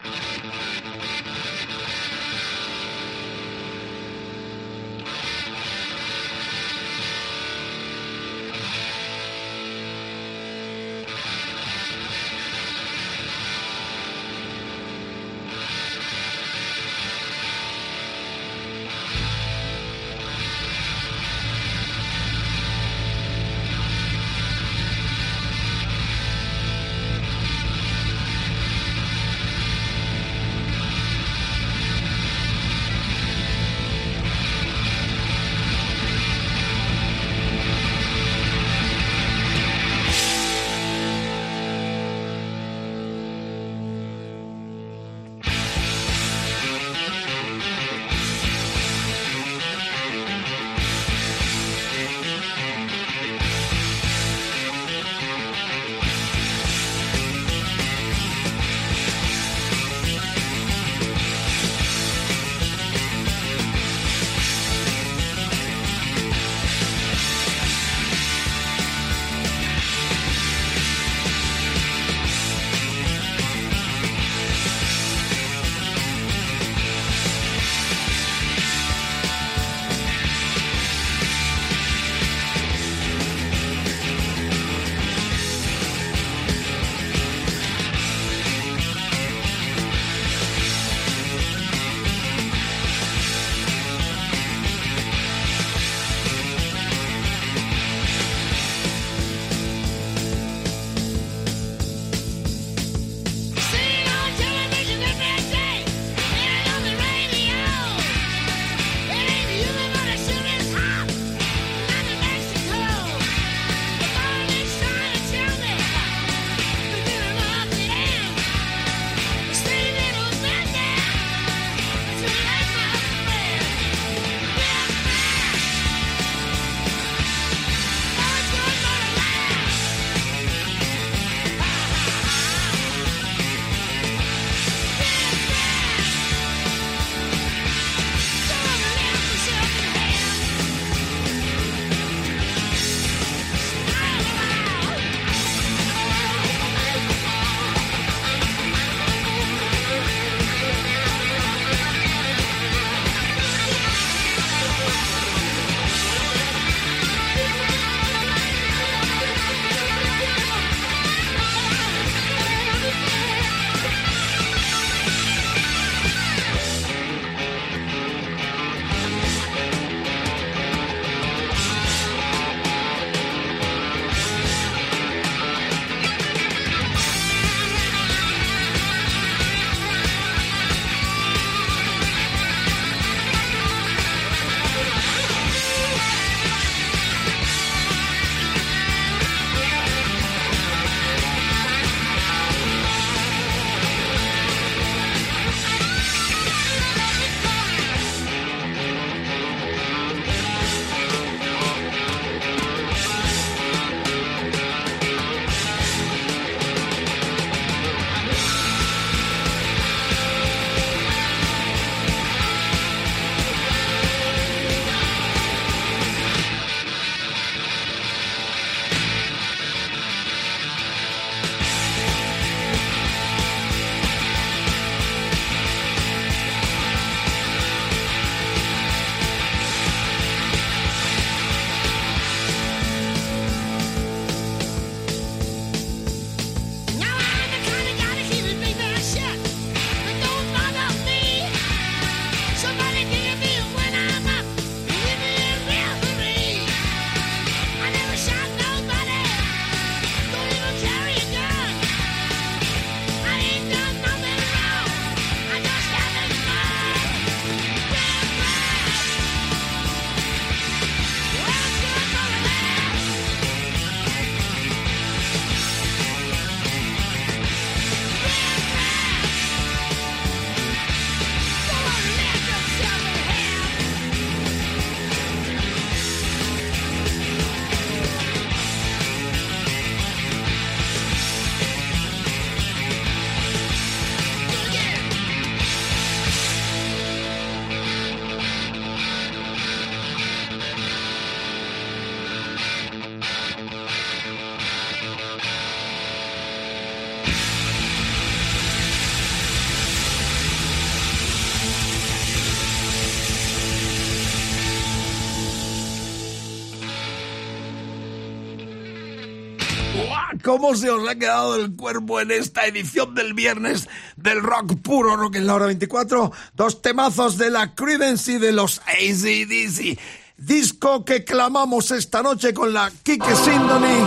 ¿Cómo se os ha quedado el cuerpo en esta edición del viernes del rock puro rock en la hora 24? Dos temazos de la Creedence y de los ACDC. Disco que clamamos esta noche con la Kike Sindoni.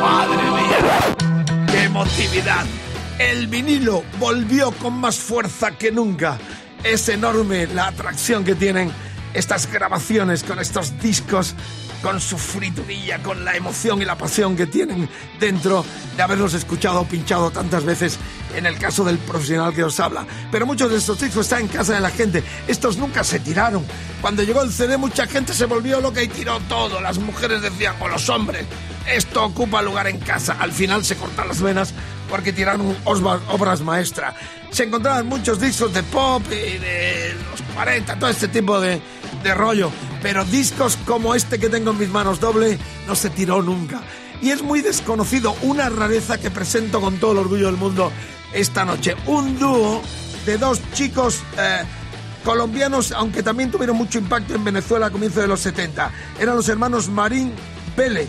¡Madre mía! ¡Qué emotividad! El vinilo volvió con más fuerza que nunca. Es enorme la atracción que tienen estas grabaciones con estos discos, con su friturilla, con la emoción y la pasión que tienen dentro de haberlos escuchado pinchado tantas veces en el caso del profesional que os habla. Pero muchos de estos discos están en casa de la gente. Estos nunca se tiraron. Cuando llegó el CD mucha gente se volvió loca y tiró todo. Las mujeres decían, o los hombres, esto ocupa lugar en casa. Al final se cortan las venas porque tiraron obras maestras. Se encontraban muchos discos de pop y de los 40, todo este tipo de, de rollo. Pero discos como este que tengo en mis manos doble no se tiró nunca. Y es muy desconocido, una rareza que presento con todo el orgullo del mundo esta noche. Un dúo de dos chicos eh, colombianos, aunque también tuvieron mucho impacto en Venezuela a comienzos de los 70. Eran los hermanos Marín Vélez,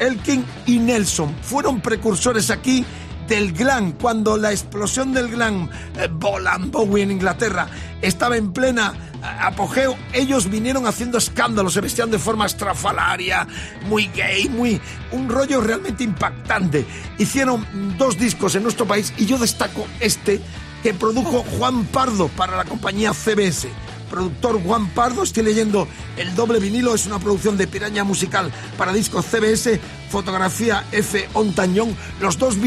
Elkin y Nelson. Fueron precursores aquí del glam, cuando la explosión del glam, eh, Bowie en Inglaterra, estaba en plena apogeo, ellos vinieron haciendo escándalos, se vestían de forma estrafalaria, muy gay, muy un rollo realmente impactante. Hicieron dos discos en nuestro país y yo destaco este que produjo Juan Pardo para la compañía CBS. Productor Juan Pardo, estoy leyendo el doble vinilo, es una producción de Piraña Musical para discos CBS, fotografía F. Ontañón, los dos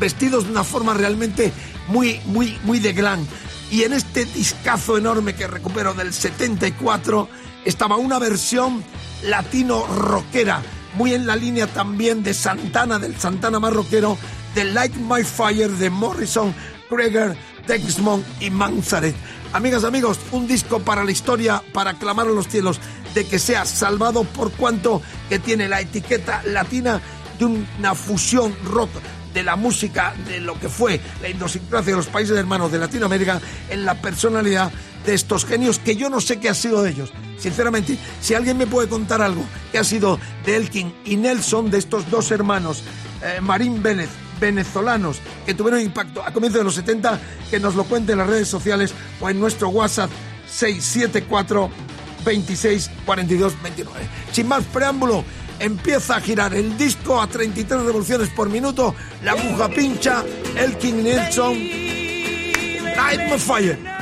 vestidos de una forma realmente muy, muy, muy de glam. Y en este discazo enorme que recupero del 74 estaba una versión latino rockera, muy en la línea también de Santana, del Santana más rockero, de Like My Fire de Morrison, Greger, Dexmond y Manzaret. Amigas, amigos, un disco para la historia, para clamar a los cielos de que sea salvado por cuanto que tiene la etiqueta latina de una fusión rock de la música, de lo que fue la idiosincrasia de los países hermanos de Latinoamérica en la personalidad de estos genios que yo no sé qué ha sido de ellos. Sinceramente, si alguien me puede contar algo que ha sido de Elkin y Nelson, de estos dos hermanos, eh, Marín Vélez, venezolanos, que tuvieron impacto a comienzos de los 70, que nos lo cuente en las redes sociales o en nuestro WhatsApp 674 26 42 29. Sin más preámbulo, empieza a girar el disco a 33 revoluciones por minuto, la aguja pincha, Elkin Nelson, Light My Fire.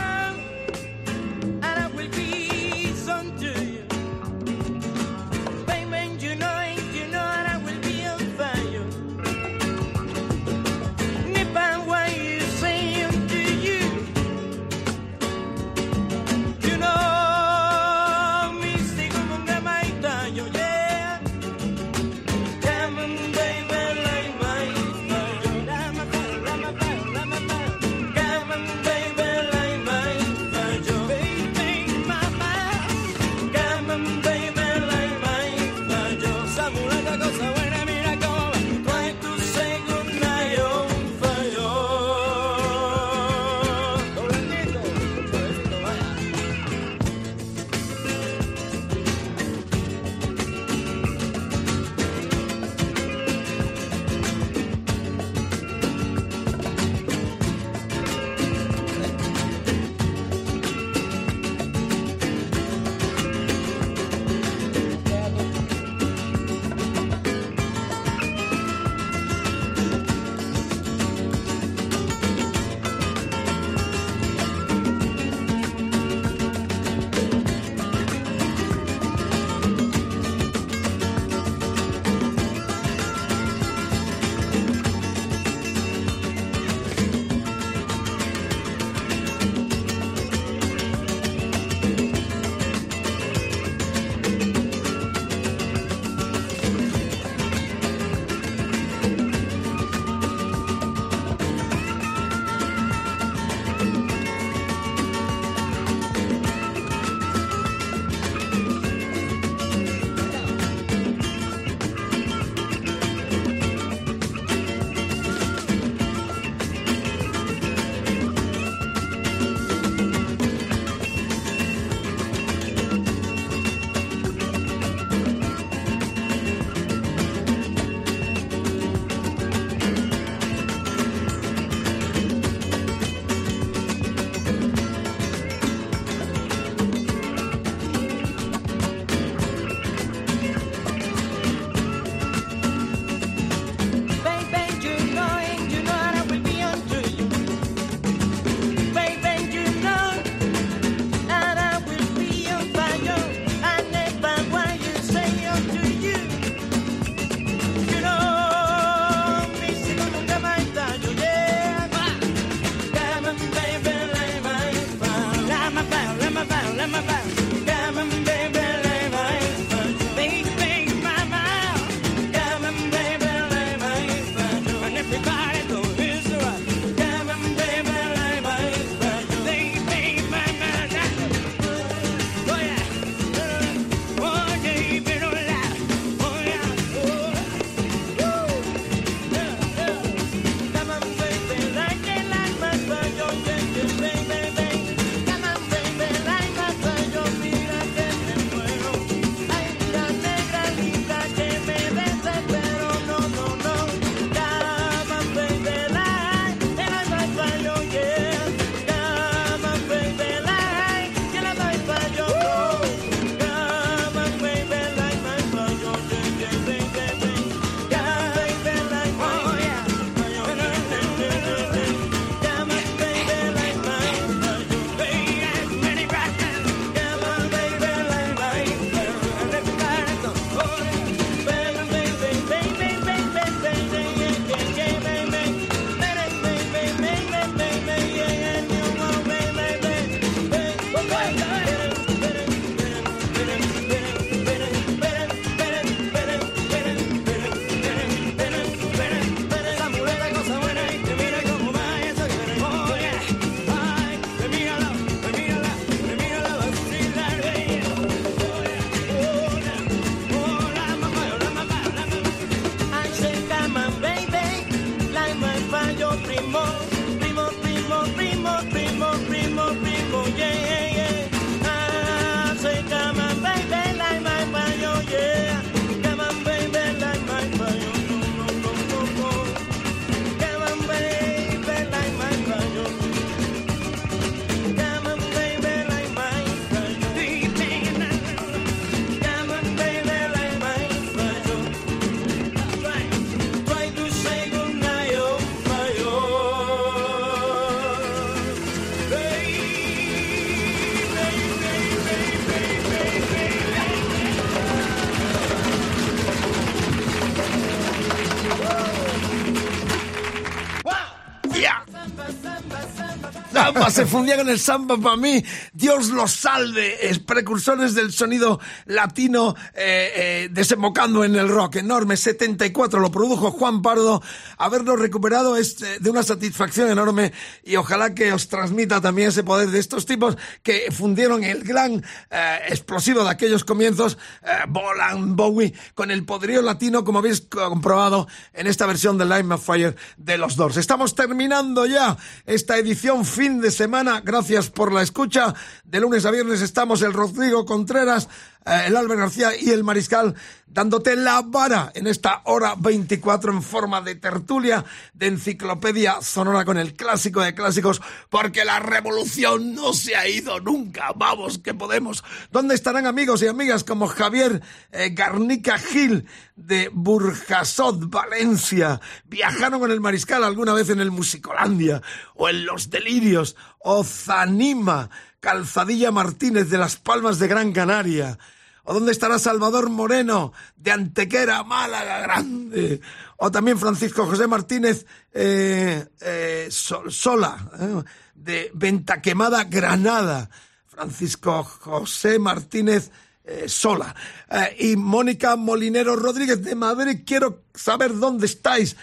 Samba, se fundía con el samba para mí. Dios los salve, es precursores del sonido latino eh, eh, desembocando en el rock. Enorme, 74 lo produjo Juan Pardo. Haberlo recuperado es eh, de una satisfacción enorme y ojalá que os transmita también ese poder de estos tipos que fundieron el gran eh, explosivo de aquellos comienzos, eh, Bolan Bowie, con el poderío latino, como habéis comprobado en esta versión de Live of Fire de los Doors. Estamos terminando ya esta edición fin de semana. Gracias por la escucha. De lunes a viernes estamos el Rodrigo Contreras, eh, el Albert García y el Mariscal dándote la vara en esta hora 24 en forma de tertulia, de enciclopedia sonora con el clásico de clásicos, porque la revolución no se ha ido nunca. Vamos, que podemos. ¿Dónde estarán amigos y amigas como Javier eh, Garnica Gil de Burjasot, Valencia? ¿Viajaron con el Mariscal alguna vez en el Musicolandia o en Los Delirios o Zanima? Calzadilla Martínez de Las Palmas de Gran Canaria. ¿O dónde estará Salvador Moreno de Antequera, Málaga Grande? O también Francisco José Martínez eh, eh, Sol- Sola, eh, de Ventaquemada, Granada. Francisco José Martínez eh, Sola. Eh, y Mónica Molinero Rodríguez de Madrid. Quiero saber dónde estáis.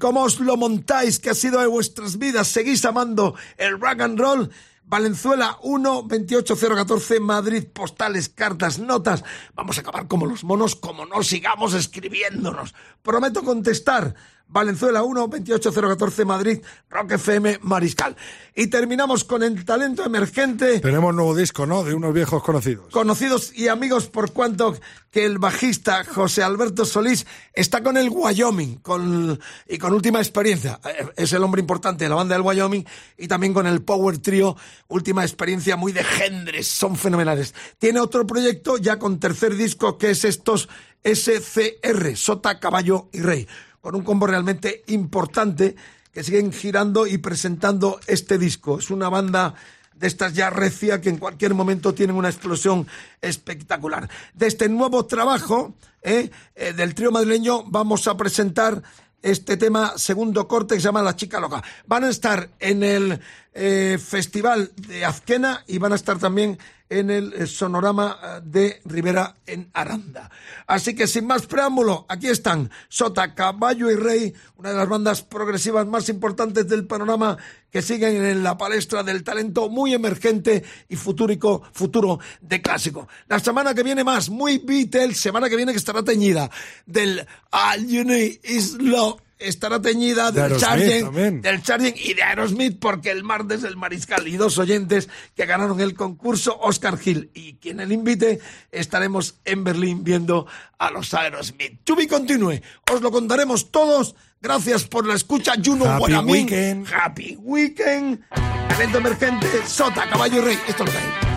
¿Cómo os lo montáis? ¿Qué ha sido de vuestras vidas? ¿Seguís amando el rock and roll? Valenzuela 1 28014 Madrid, postales, cartas, notas. Vamos a acabar como los monos, como no sigamos escribiéndonos. Prometo contestar. Valenzuela 1 28014 Madrid, Rock FM Mariscal. Y terminamos con el talento emergente Tenemos nuevo disco, ¿no? De unos viejos conocidos. conocidos y amigos por cuanto que el bajista José Alberto Solís está con el Wyoming con, y con última experiencia. Eh, Es el hombre importante de la banda del Wyoming y también con el Power Trio, última experiencia muy de gendres, son fenomenales. Tiene otro proyecto ya con tercer disco que es estos SCR, Sota, Caballo y Rey, con un combo realmente importante que siguen girando y presentando este disco. Es una banda de estas ya recia que en cualquier momento tienen una explosión espectacular. De este nuevo trabajo eh, eh, del trío madrileño vamos a presentar este tema segundo corte que se llama La Chica Loca. Van a estar en el eh, Festival de Azquena y van a estar también en el eh, Sonorama eh, de Rivera en Aranda. Así que sin más preámbulo, aquí están Sota, Caballo y Rey, una de las bandas progresivas más importantes del panorama que siguen en la palestra del talento muy emergente y futúrico, futuro de clásico. La semana que viene más, muy Beatles, semana que viene que estará teñida del All You Need Is Love. Estará teñida De del Charging, también. del Charging y de Aerosmith porque el martes el Mariscal y dos oyentes que ganaron el concurso Oscar Gil y quien el invite estaremos en Berlín viendo a los Aerosmith. To be continue, os lo contaremos todos. Gracias por la escucha, Juno Happy Guaramín. weekend. Happy Weekend. Talento emergente, Sota, Caballo y Rey. Esto es lo que hay.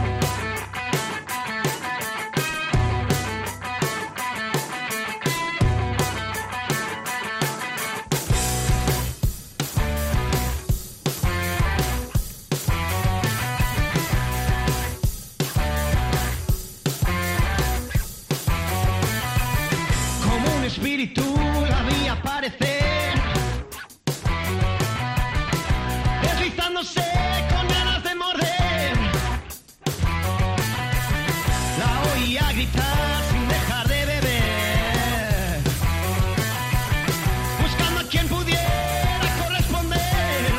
Espíritu la vi aparecer, deslizándose con ganas de morder. La oía gritar sin dejar de beber, buscando a quien pudiera corresponder.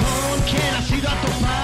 Con quien has ido a topar,